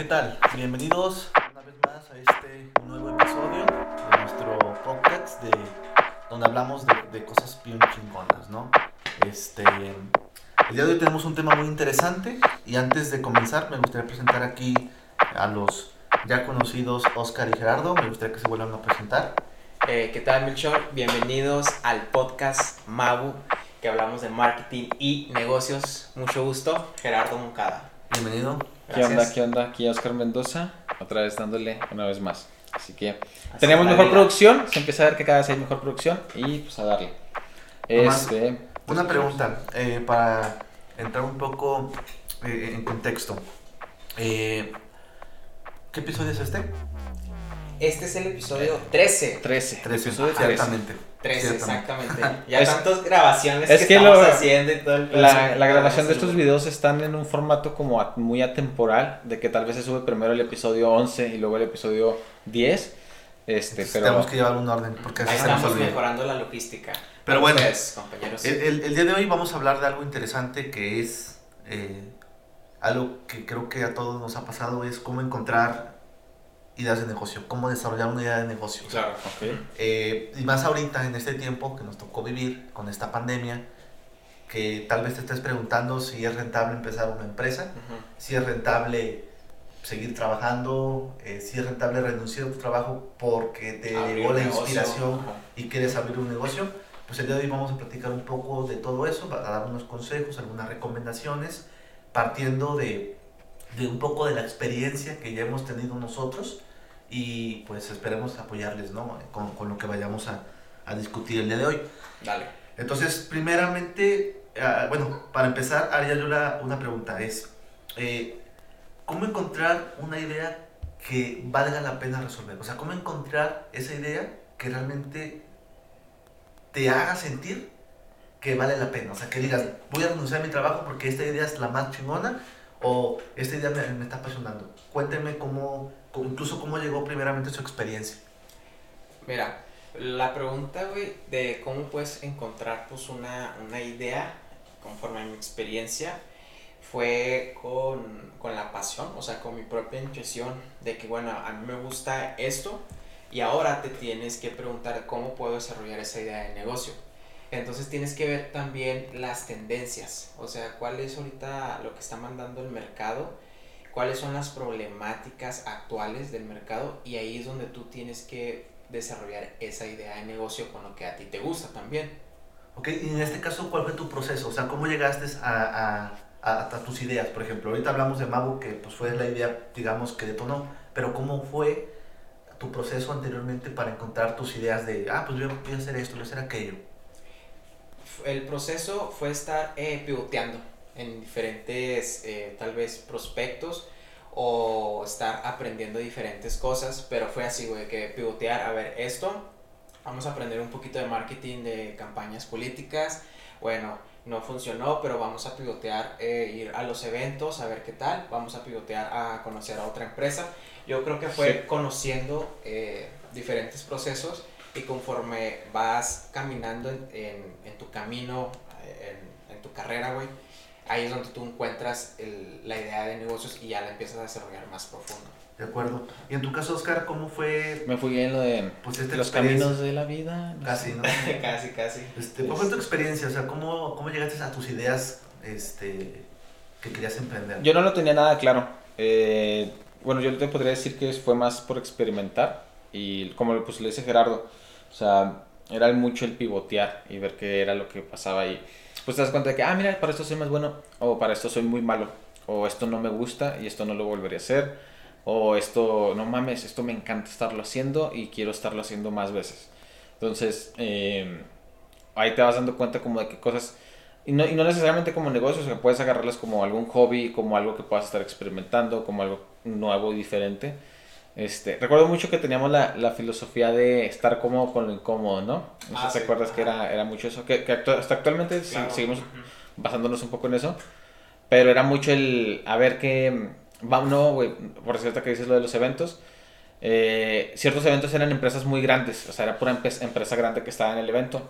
¿Qué tal? Bienvenidos una vez más a este nuevo episodio de nuestro podcast de donde hablamos de, de cosas bien chingonas, ¿no? Este, el día de hoy tenemos un tema muy interesante y antes de comenzar me gustaría presentar aquí a los ya conocidos Oscar y Gerardo. Me gustaría que se vuelvan a presentar. Eh, ¿Qué tal, Melchor? Bienvenidos al podcast Mabu, que hablamos de marketing y negocios. Mucho gusto, Gerardo Moncada. Bienvenido. ¿Qué onda? ¿Qué onda? Aquí Oscar Mendoza, otra vez dándole una vez más. Así que Así tenemos mejor vida. producción, se empieza a ver que cada vez hay mejor producción y pues a darle. Nomás, Este, Una pregunta eh, para entrar un poco eh, en contexto. Eh, ¿Qué episodio es este? Este es el episodio 13. 13. 13, episodio 13. 13, Ciertamente. exactamente. Ya Es- tantas grabaciones es que, que estamos lo- haciendo y todo el. La, la grabación de estos videos están en un formato como a- muy atemporal, de que tal vez se sube primero el episodio 11 y luego el episodio 10. Este, Entonces, pero Tenemos que llevar un orden porque así Ahí estamos mejorando la logística. Pero bueno. Ustedes, compañeros. El, el- el día de hoy vamos a hablar de algo interesante que es eh, algo que creo que a todos nos ha pasado, es cómo encontrar ideas de negocio, cómo desarrollar una idea de negocio. Claro. Ok. Eh, y más ahorita, en este tiempo que nos tocó vivir con esta pandemia, que tal vez te estés preguntando si es rentable empezar una empresa, Ujú. si es rentable seguir trabajando, eh, si es rentable renunciar a tu trabajo porque te Abrir llegó la negocio. inspiración Ajá. y quieres abrir un negocio, pues el día de hoy vamos a platicar un poco de todo eso, para dar unos consejos, algunas recomendaciones, partiendo de, de un poco de la experiencia que ya hemos tenido nosotros y pues esperemos apoyarles ¿no? con, con lo que vayamos a, a discutir el día de hoy. Dale. Entonces, primeramente, ah, bueno, para empezar, haría yo la- una pregunta, es, eh, ¿cómo encontrar una idea que valga la pena resolver? O sea, ¿cómo encontrar esa idea que realmente te haga sentir que vale la pena? O sea, que digas, voy a renunciar a mi trabajo porque esta idea es la más chingona o esta idea me, me está apasionando. Cuénteme cómo- incluso cómo llegó primeramente su experiencia. Mira, la pregunta, güey, de cómo puedes encontrar pues una, una idea conforme a mi experiencia fue con, con la pasión, o sea, con mi propia intuición de que, bueno, a mí me gusta esto y ahora te tienes que preguntar cómo puedo desarrollar esa idea de negocio. Entonces tienes que ver también las tendencias, o sea, cuál es ahorita lo que está mandando el mercado, cuáles son las problemáticas actuales del mercado y ahí es donde tú tienes que desarrollar esa idea de negocio con lo que a ti te gusta también. Ok, y en este caso, ¿cuál fue tu proceso? O sea, ¿cómo llegaste a, a, a- a tus ideas? Por ejemplo, ahorita hablamos de Mabu, que pues fue la idea, digamos, que detonó, pero ¿cómo fue tu proceso anteriormente para encontrar tus ideas de, ah, pues voy a, voy a hacer esto, voy a hacer aquello? El proceso fue estar eh, pivoteando en diferentes, eh, tal vez, prospectos o estar aprendiendo diferentes cosas, pero fue así, güey, que pivotear, a ver, esto, vamos a aprender un poquito de marketing de campañas políticas, bueno, no funcionó, pero vamos a pivotear, eh, ir a los eventos, a ver qué tal, vamos a pivotear a conocer a otra empresa. Yo creo que fue Sí. conociendo eh, diferentes procesos y conforme vas caminando en, en- en tu camino, eh, en, en tu carrera, güey, ahí es donde tú encuentras el- la idea de negocios y ya la empiezas a desarrollar más profundo. ¿De acuerdo? Y en tu caso, Oscar, ¿cómo fue Me fui en lo de pues, esta los caminos de la vida. no Casi, sé. ¿no? casi, casi. Este, ¿Cuál fue tu experiencia? O sea, ¿cómo, cómo llegaste a tus ideas este, que querías emprender? Yo no lo tenía nada claro. Eh, bueno, yo te podría decir que fue más por experimentar y como pues, le dice Gerardo, o sea, era mucho el pivotear y ver qué era lo que pasaba y pues te das cuenta de que, ah, mira, para esto soy más bueno o para esto soy muy malo o esto no me gusta y esto no lo volvería a hacer o esto, no mames, esto me encanta estarlo haciendo y quiero estarlo haciendo más veces. Entonces, eh, ahí te vas dando cuenta como de qué cosas y no, y no necesariamente como negocios, sea, puedes agarrarlas como algún hobby, como algo que puedas estar experimentando, como algo nuevo y diferente. Este, recuerdo mucho que teníamos la, la filosofía de estar cómodo con lo incómodo, ¿no? No sé Ah, si te sí, acuerdas que ajá. era, era mucho eso, que, que actu- hasta actualmente Claro. seguimos basándonos un poco en eso, pero era mucho el, a ver qué, va, no, güey, por cierto que dices lo de los eventos, eh, ciertos eventos eran empresas muy grandes, o sea, era pura empresa grande que estaba en el evento.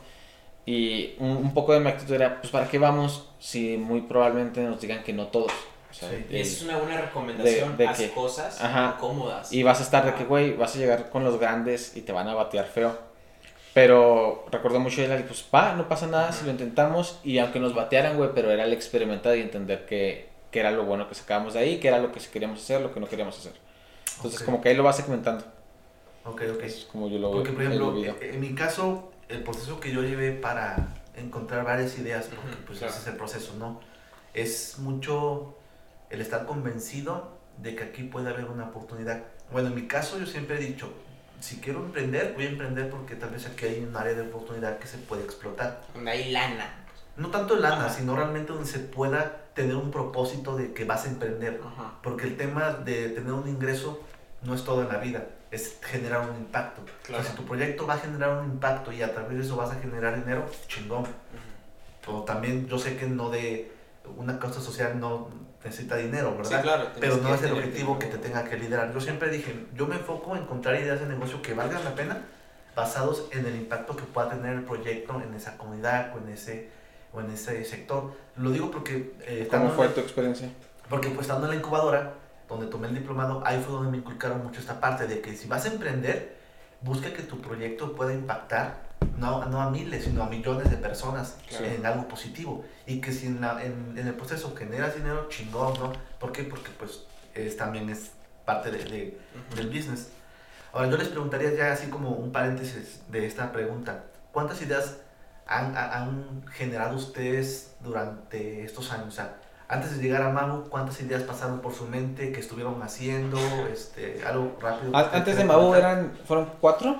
Y un, un poco de mi actitud era, pues, ¿para qué vamos si muy probablemente nos digan que no todos? O sea, Sí. Y el- es una buena recomendación. de haz que- cosas Ajá. cómodas. Y vas a estar de que, güey, vas a llegar con los grandes y te van a batear feo. Pero recuerdo mucho de él, pues, va, no pasa nada si lo intentamos. Y aunque nos batearan, güey, pero era el experimentar y entender que, que era lo bueno que sacábamos de ahí, que era lo que queríamos hacer, lo que no queríamos hacer. Entonces, como que ahí lo vas segmentando. Ok, ok. Es como yo lo Porque, por ejemplo, en mi caso, el proceso que yo llevé para encontrar varias ideas, porque pues claro. ese es el proceso, ¿no? Es mucho el estar convencido de que aquí puede haber una oportunidad. Bueno, en mi caso yo siempre he dicho, si quiero emprender, voy a emprender porque tal vez aquí hay un área de oportunidad que se puede explotar. Donde hay lana. No tanto lana, Ajá. sino realmente donde se pueda tener un propósito de que vas a emprender. Ajá. Porque el tema de tener un ingreso no es todo en la vida, es generar un impacto. Claro. Si tu proyecto va a generar un impacto y a través de eso vas a generar dinero, chingón. Pero también yo sé que no de una causa social no necesita dinero, ¿verdad? Sí, claro. Pero no es el objetivo que te tenga que liderar. Yo siempre dije, yo me enfoco en encontrar ideas de negocio que valgan la pena basados en el impacto que pueda tener el proyecto en esa comunidad o en ese, o en ese sector. Lo digo porque... eh, ¿Cómo fue en- tu experiencia? porque pues estando en la incubadora, donde tomé el diplomado, ahí fue donde me inculcaron mucho esta parte de que si vas a emprender, busca que tu proyecto pueda impactar no, no a miles, sino a millones de personas Claro. en algo positivo. Y que si en, la- en, en el proceso generas dinero, chingón, ¿no? ¿Por qué? Porque pues es, también es parte de, de- Ujú. del business. Ahora yo les preguntaría ya así como un paréntesis de esta pregunta. ¿Cuántas ideas han, ha- han generado ustedes durante estos años? O sea, antes de llegar a Mabu, ¿cuántas ideas pasaron por su mente que estuvieron haciendo? Este, algo rápido. Antes de Mabu eran, fueron cuatro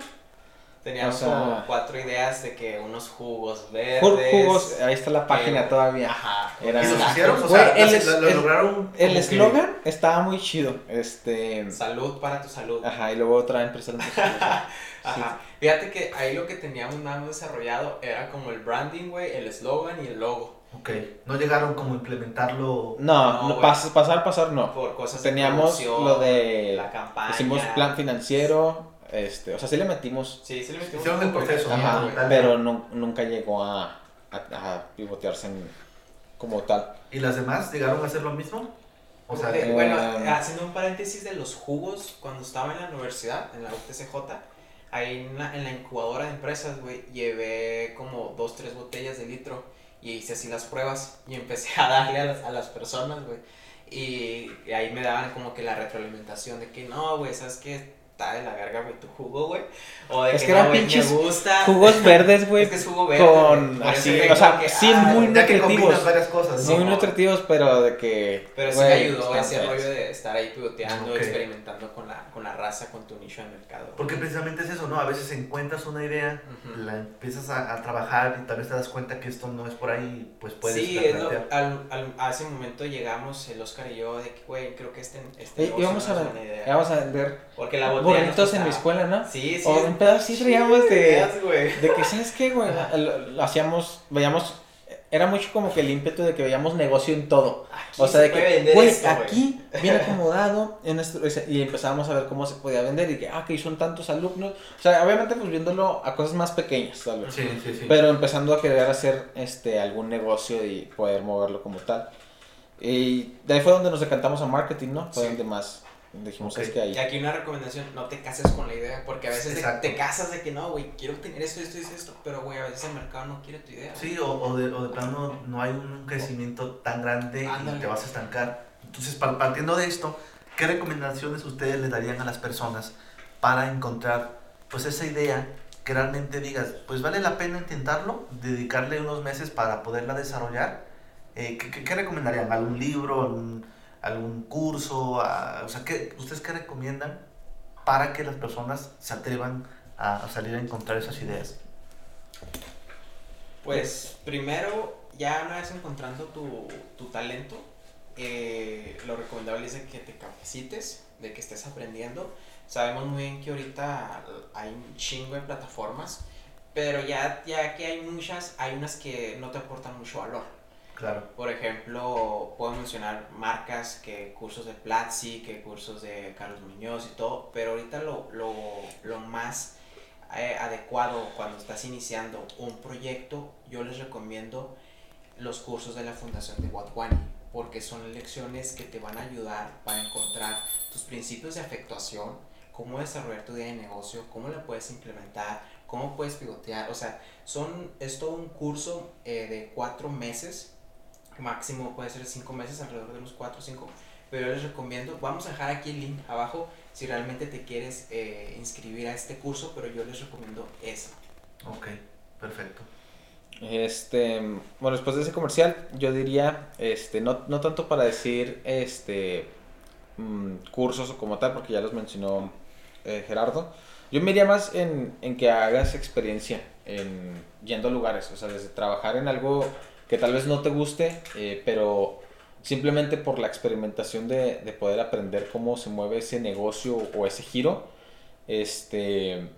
Teníamos O sea- como cuatro ideas de que unos jugos verdes. Ju- jugos, ahí está la página eh, todavía. Ajá. Era- ¿Y los hicieron? O sea, el lo- es- lo, lo el- lograron. El que- eslogan estaba muy chido. Este. Salud para tu salud. Ajá, y luego otra empresa. Ajá. Fíjate que ahí lo que teníamos más desarrollado era como el branding, güey, el eslogan y el logo. Ok, no llegaron como a implementarlo. No, No, pas- pasar, pasar no. Por cosas Teníamos de lo de. la campaña. Hicimos plan financiero. Este, o sea, sí le metimos. Sí, sí le metimos el proceso, Ajá, pero no- nunca llegó a, a, a pivotearse en- como tal. ¿Y las demás llegaron a hacer lo mismo? O sea, De- eh, bueno, haciendo un paréntesis de los jugos, cuando estaba en la universidad, en la UTCJ, ahí en la, en la incubadora de empresas, güey, llevé como dos, tres botellas de litro y hice así las pruebas y empecé a darle a las, a las personas, güey. Y, y ahí me daban como que la retroalimentación de que no, güey, ¿sabes qué? Está de la verga, güey, tu jugo, güey. O de Es que, que no, eran pinches me gusta. Jugos verdes, güey. Es que es jugo verde. con así, o sea, que, sí, ah, muy nutritivos. varias cosas, Sí, muy mo- nutritivos, pero de que. Pero sí me ayudó ese rollo de estar ahí pivoteando, Ok. experimentando con la, con la raza, con tu nicho de mercado. güey. Porque precisamente es eso, ¿no? A veces encuentras una idea, Ujú. la empiezas a, a trabajar y tal vez te das cuenta que esto no es por ahí, pues puedes sí, es lo- al, al- a ese momento llegamos, el Oscar y yo, de que, güey, creo que este, este íbamos, no a, es buena idea. íbamos a vender Porque la botella en mi escuela, ¿no? Sí, sí. O en pedazos sí traíamos de, de que, ¿sabes qué, güey? Hacíamos, veíamos, era mucho como que el ímpetu de que veíamos negocio en todo. Aquí O sea, se de que, güey, aquí, bien acomodado, en y empezábamos a ver cómo se podía vender y que, ah, que son tantos alumnos. O sea, obviamente, pues viéndolo a cosas más pequeñas, tal vez. Sí, sí, sí. Pero empezando a querer hacer este algún negocio y poder moverlo como tal. Y de ahí fue donde nos decantamos a marketing, ¿no? Fue Sí. donde más dijimos, Ok. es que ahí. Y aquí una recomendación, no te cases con la idea, porque a veces te, te casas de que no, güey, quiero tener esto, esto y esto, pero güey, a veces el mercado no quiere tu idea. Sí, o, o, de, o de plano no hay un crecimiento tan grande Ándale. y te vas a estancar. Entonces, pa- partiendo de esto, ¿qué recomendaciones ustedes le darían a las personas para encontrar pues esa idea que realmente digas, pues vale la pena intentarlo, dedicarle unos meses para poderla desarrollar? Eh, ¿qué, qué, qué recomendarían? ¿Algún libro? ¿Algún, algún curso? Ah, o sea, ¿qué, ¿ustedes qué recomiendan para que las personas se atrevan a, a salir a encontrar esas ideas? Pues primero, ya una vez encontrando tu, tu talento, eh, lo recomendable es que te capacites, de que estés aprendiendo. Sabemos muy bien que ahorita hay un chingo de plataformas, pero ya, ya que hay muchas, hay unas que no te aportan mucho valor. Por ejemplo, puedo mencionar marcas que cursos de Platzi, que cursos de Carlos Muñoz y todo, pero ahorita lo, lo, lo más eh, adecuado cuando estás iniciando un proyecto, yo les recomiendo los cursos de la Fundación de Watwani. porque son lecciones que te van a ayudar para encontrar tus principios de afectuación, cómo desarrollar tu idea de negocio, cómo la puedes implementar, cómo puedes pivotear. O sea, son, es todo un curso eh, de cuatro meses, máximo puede ser cinco meses, alrededor de los cuatro o cinco. Pero yo les recomiendo, vamos a dejar aquí el link abajo si realmente te quieres eh, inscribir a este curso, pero yo les recomiendo eso. Ok, perfecto. Este, bueno, después de ese comercial, yo diría, este, no, no tanto para decir, este, mm, cursos o como tal, porque ya los mencionó eh, Gerardo. Yo me iría más en, en, que hagas experiencia en yendo a lugares, o sea, desde trabajar en algo que tal vez no te guste, eh, pero simplemente por la experimentación de, de, poder aprender cómo se mueve ese negocio o ese giro, este,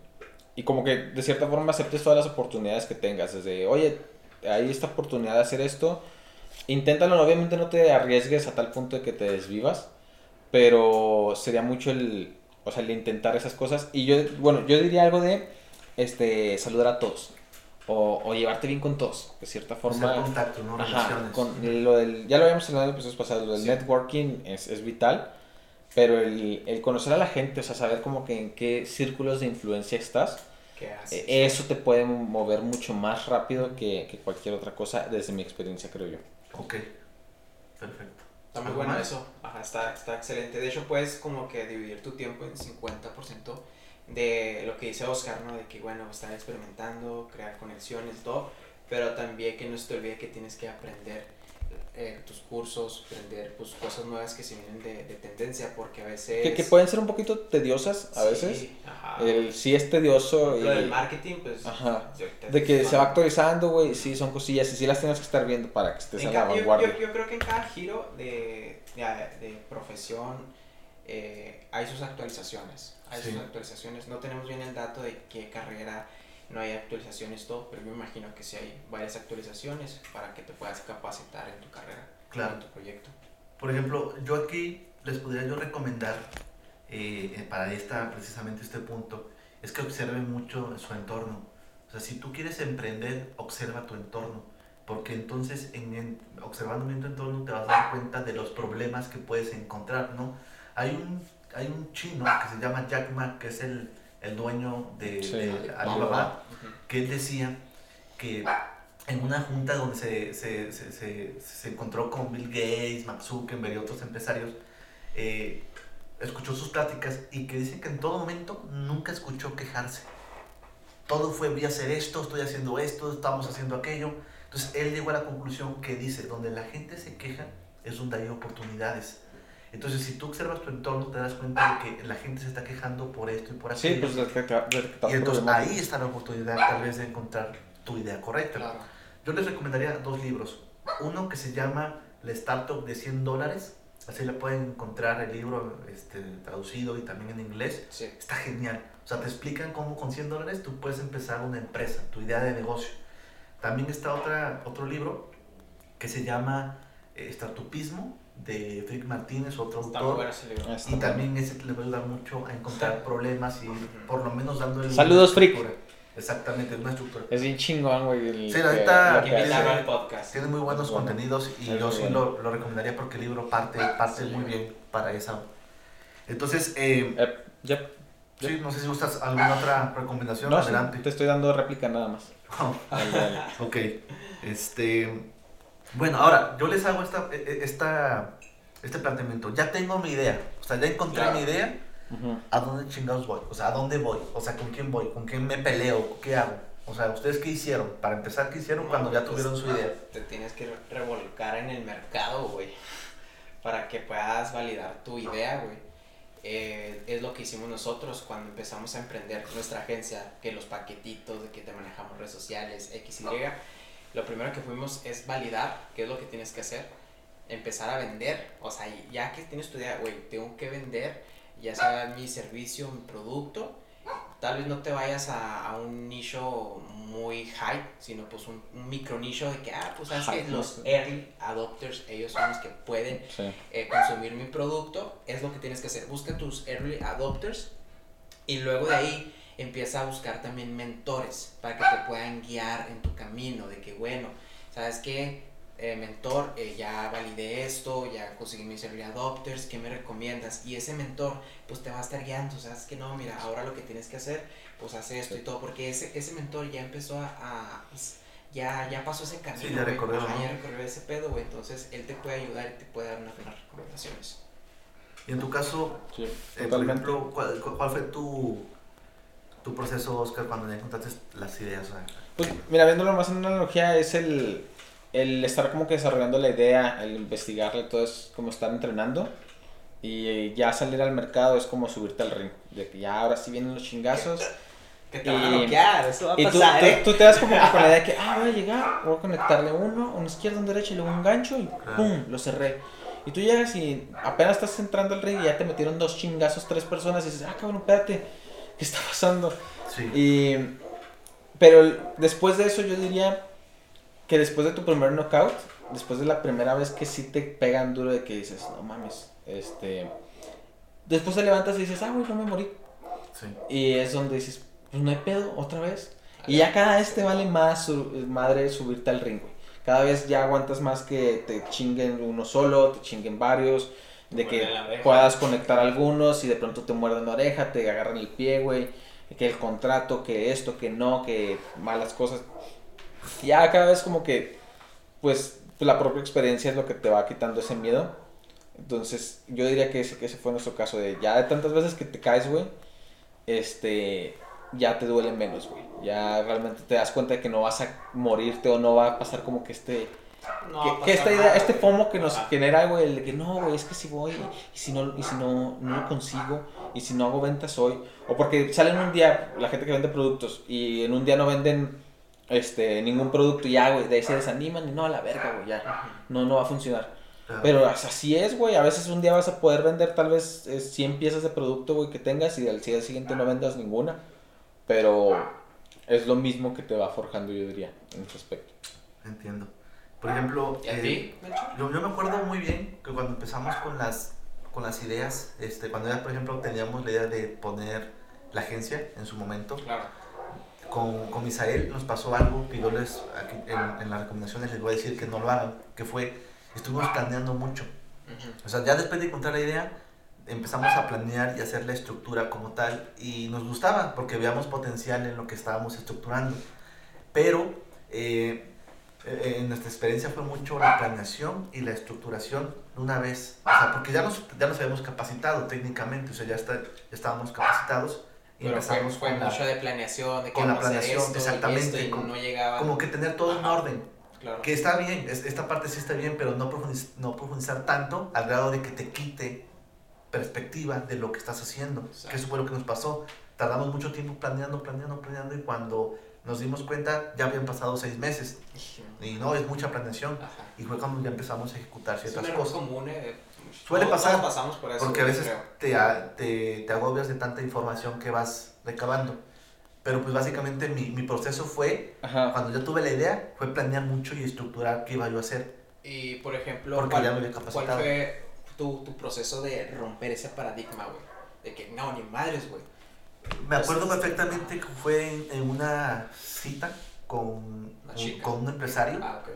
y como que de cierta forma aceptes todas las oportunidades que tengas, desde, oye, hay esta oportunidad de hacer esto, inténtalo, obviamente no te arriesgues a tal punto de que te desvivas, pero sería mucho el, o sea, intentar esas cosas, y yo, bueno, yo diría algo de, este, saludar a todos, o, o, llevarte bien con todos, de cierta forma. Hacer contacto, ¿no? Ajá, con lo del, ya lo habíamos hablado en episodios pasados, lo del sí. networking es, es, vital, pero el, el, conocer a la gente, o sea, saber como que en qué círculos de influencia estás, ¿Qué haces? eh, eso te puede mover mucho más rápido que, que, cualquier otra cosa, desde mi experiencia, creo yo. Ok, perfecto. Está muy bueno eso, Ajá, está, está excelente. De hecho, puedes como que dividir tu tiempo en 50% de lo que dice Oscar, ¿no? De que, bueno, estar experimentando, crear conexiones, todo, pero también que no se te olvide que tienes que aprender eh, tus cursos, aprender pues, cosas nuevas que se vienen de, de tendencia, porque a veces... Que, que, pueden ser un poquito tediosas a sí, veces. Ajá. El, sí es tedioso. Lo y, del marketing, pues... Ajá. De que se va actualizando, güey, sí, son cosillas y sí las tienes que estar viendo para que estés en a la yo, vanguardia. Yo, yo, creo que en cada giro de, de, de profesión eh, hay sus actualizaciones. Hay sí. sus actualizaciones. No tenemos bien el dato de qué carrera no hay actualizaciones, todo, pero yo me imagino que sí hay varias actualizaciones para que te puedas capacitar en tu carrera, claro. en tu proyecto. Por ejemplo, yo aquí les podría yo recomendar eh, para esta, precisamente este punto, es que observen mucho su entorno. O sea, si tú quieres emprender, observa tu entorno, porque entonces en, en, observando bien tu entorno te vas a dar cuenta de los problemas que puedes encontrar, ¿no? Hay un, hay un chino que se llama Jack Ma, que es el, el dueño de, sí, de Alibaba, uh -huh. que él decía que en una junta donde se, se, se, se, se encontró con Bill Gates, Mark Zuckerberg y otros empresarios, eh, escuchó sus pláticas y que dice que en todo momento nunca escuchó quejarse. Todo fue, voy a hacer esto, estoy haciendo esto, estamos haciendo aquello. Entonces él llegó a la conclusión que dice, donde la gente se queja es donde hay oportunidades. Entonces, si tú observas tu entorno, te das cuenta de que la gente se está quejando por esto y por aquello. Sí, pues Y entonces ahí está la oportunidad tal vez de encontrar tu idea correcta. Claro. Yo les recomendaría dos libros. Uno que se llama La Startup de 100 dólares. Así le pueden encontrar el libro este, traducido y también en inglés. Sí. Está genial. O sea, te explican cómo con 100 dólares tú puedes empezar una empresa, tu idea de negocio. También está otra, otro libro que se llama eh, Startupismo de Frick Martínez, otro Está autor. Bueno y también ese le va a ayudar mucho a encontrar problemas y por lo menos dándole Saludos, Frick. Exactamente, una estructura. Es bien chingón, güey. Sí, ahorita tiene, el podcast. tiene muy buenos bueno. contenidos y Es yo sí bueno. lo, lo, recomendaría porque el libro parte, parte Sí. muy bien para esa. Entonces, eh, Eh, ya. sí, no sé si gustas alguna otra recomendación. No, sí, Adelante. te estoy dando réplica nada más. Ok, este. Bueno, ahora yo les hago esta, e- e- esta, este planteamiento. Ya tengo mi idea, o sea, ya encontré Claro. mi idea. Ujú. ¿A dónde chingados voy? O sea, ¿a dónde voy? O sea, ¿con quién voy? ¿Con quién me peleo? ¿Qué hago? O sea, ¿ustedes qué hicieron? Para empezar, ¿qué hicieron cuando ya tuvieron su idea? Te tienes que revolcar en el mercado, güey. Para que puedas validar tu idea, güey. Eh, es lo que hicimos nosotros cuando empezamos a emprender nuestra agencia, que los paquetitos, de que te manejamos redes sociales, X, Y. Lo primero que fuimos es validar qué es lo que tienes que hacer, empezar a vender. O sea, ya que tienes tu idea, güey, tengo que vender, ya sea mi servicio, mi producto. Tal vez no te vayas a, a un nicho muy high, sino pues un, un micro nicho de que, ah, pues sabes que los early adopters, ellos son los que pueden Sí. eh, consumir mi producto, es lo que tienes que hacer. Busca tus early adopters y luego de ahí empieza a buscar también mentores para que te puedan guiar en tu camino. De que, bueno, sabes que eh, mentor, eh, ya validé esto, ya conseguí mis early adopters, ¿qué me recomiendas? Y ese mentor, pues te va a estar guiando, o sea, es que no, mira, ahora lo que tienes que hacer, pues hace esto y todo, porque ese, ese mentor ya empezó a, a, pues, ya, ya pasó ese camino, Sí, ya recorrió, ¿no? ya recorrió ese pedo, güey, entonces él te puede ayudar y te puede dar unas buenas recomendaciones. Y en tu caso, Sí, eh, por ejemplo, ¿cuál, cu- cuál fue tu, tu proceso, Oscar, cuando ya encontraste las ideas? O sea, Pues mira, viéndolo más en una analogía, es el, el estar como que desarrollando la idea, el investigarle, todo es como estar entrenando. Y ya salir al mercado es como subirte al ring. De que ya ahora sí vienen los chingazos. Que te van a Y- bloquear, eso va a Y tú, pasar, tú, ¿eh? tú te das como que con la idea de que, ah, voy a llegar, voy a conectarle uno, una izquierda, una derecha y luego un gancho y ¡pum! Lo cerré. Y tú llegas y apenas estás entrando al ring y ya te metieron dos chingazos, tres personas y dices, ah, cabrón, espérate, ¿qué está pasando? sí. Y, pero después de eso yo diría que después de tu primer knockout, después de la primera vez que sí te pegan duro de que dices, no mames, este... Después te levantas y dices, ah, güey, no me morí. sí. Y es donde dices, pues no hay pedo, otra vez. Y ya cada vez te vale más, su- madre, subirte al ring, güey. Cada vez ya aguantas más que te chinguen uno solo, te chinguen varios, de que puedas conectar algunos y de pronto te muerden la oreja, te agarran el pie, güey. Que el contrato, que esto, que no, que malas cosas. Ya cada vez como que, pues, la propia experiencia es lo que te va quitando ese miedo. Entonces, yo diría que ese, que ese fue nuestro caso de ya de tantas veces que te caes, güey, este, ya te duele menos, güey. Ya realmente te das cuenta de que no vas a morirte o no va a pasar como que este, No que, esta idea, este. FOMO que nos Ajá. genera, güey, el de que no, güey, es que si voy y si no, y si no, no lo consigo y si no hago ventas hoy, o porque salen un día la gente que vende productos y en un día no venden este ningún producto y ya, güey, de ahí se desaniman y no, a la verga, güey, ya, no, no va a funcionar. Pero así es, güey. A veces un día vas a poder vender tal vez eh, 100 piezas de producto, güey, que tengas y al día siguiente no vendas ninguna. Pero es lo mismo que te va forjando, yo diría, en ese aspecto. Entiendo. Por ejemplo, ¿Y a eh, ti, yo, yo me acuerdo muy bien que cuando empezamos con las, con las ideas, este, cuando ya, por ejemplo, teníamos la idea de poner la agencia en su momento, Claro. con, con Misael nos pasó algo que yo les, aquí en, en las recomendaciones les voy a decir que no lo hagan, que fue, estuvimos planeando mucho. Ujú. O sea, ya después de encontrar la idea, empezamos a planear y hacer la estructura como tal y nos gustaba porque veíamos potencial en lo que estábamos estructurando. Pero eh, eh, en nuestra experiencia fue mucho la planeación y la estructuración de una vez. O sea, porque ya nos, ya nos habíamos capacitado técnicamente, o sea, ya, está, ya estábamos capacitados y Pero fue, empezamos fue con la- mucho de planeación, de que con la planeación, esto y exactamente, esto, y como- no llegaba. como que tener todo en orden. Claro. Que está bien, es- esta parte sí está bien, pero no, profundiz- no profundizar tanto al grado de que te quite perspectiva de lo que estás haciendo. Exacto. Que eso fue lo que nos pasó. Tardamos mucho tiempo planeando, planeando, planeando y cuando nos dimos cuenta ya habían pasado seis meses. Y no, es mucha planeación. Ajá. Y fue cuando ya empezamos a ejecutar Es un ciertas error cosas. común, eh. Suele Todos- pasar, todos pasamos por eso. Porque a veces te, te, te agobias de tanta información que vas recabando. Pero pues básicamente mi, mi proceso fue, Ajá. cuando yo tuve la idea, fue planear mucho y estructurar qué iba yo a hacer. Y por ejemplo, Porque ¿cuál, ya me había cuál capacitado. fue tu, tu proceso de romper ese paradigma, güey? De que no, ni madres, güey. Me acuerdo perfectamente que fue en, en una cita con, un- con un empresario Ah, ok.